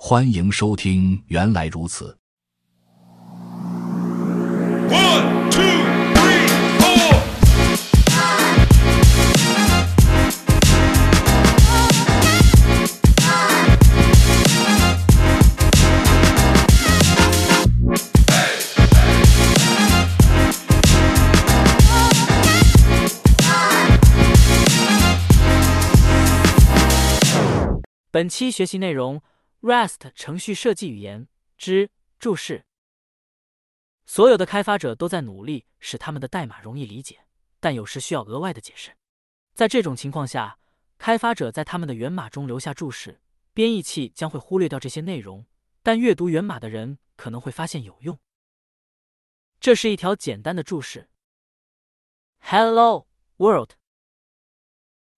欢迎收听《原来如此》。本期学习内容。：Rust 程序设计语言之注释。所有的开发者都在努力使他们的代码容易理解，但有时需要额外的解释。在这种情况下，开发者在他们的源码中留下注释，编译器将会忽略掉这些内容，但阅读源码的人可能会发现有用。这是一条简单的注释：Hello World。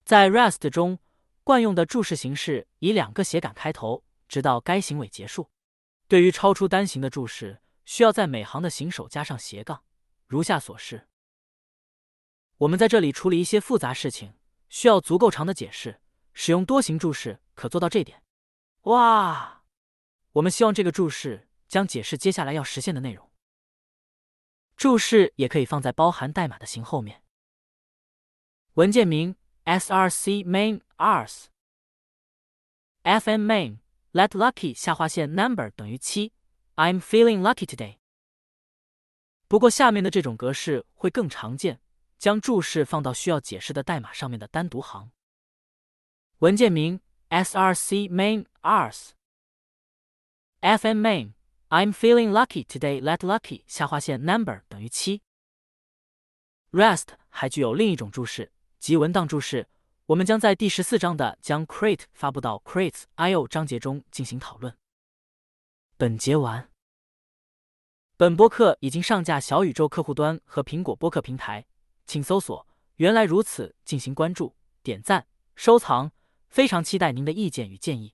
在 Rust 中，惯用的注释形式以两个斜杆开头，直到该行为结束。对于超出单行的注释，需要在每行的行首加上斜杠，如下所示。我们在这里处理一些复杂事情，需要足够长的解释。使用多行注释可做到这点。哇！我们希望这个注释将解释接下来要实现的内容。注释也可以放在包含代码的行后面。文件名 src main ars fn main let lucky 下划线 number 等于七。I'm feeling lucky today。不过下面的这种格式会更常见，将注释放到需要解释的代码上面的单独行。文件名 src main rs fn main I'm feeling lucky today let lucky 下划线 number 等于七。Rest 还具有另一种注释，即文档注释。我们将在第十四章的将 crate 发布到 Crate.io 章节中进行讨论。本节完。本播客已经上架小宇宙客户端和苹果播客平台，请搜索“原来如此”进行关注、点赞、收藏。非常期待您的意见与建议。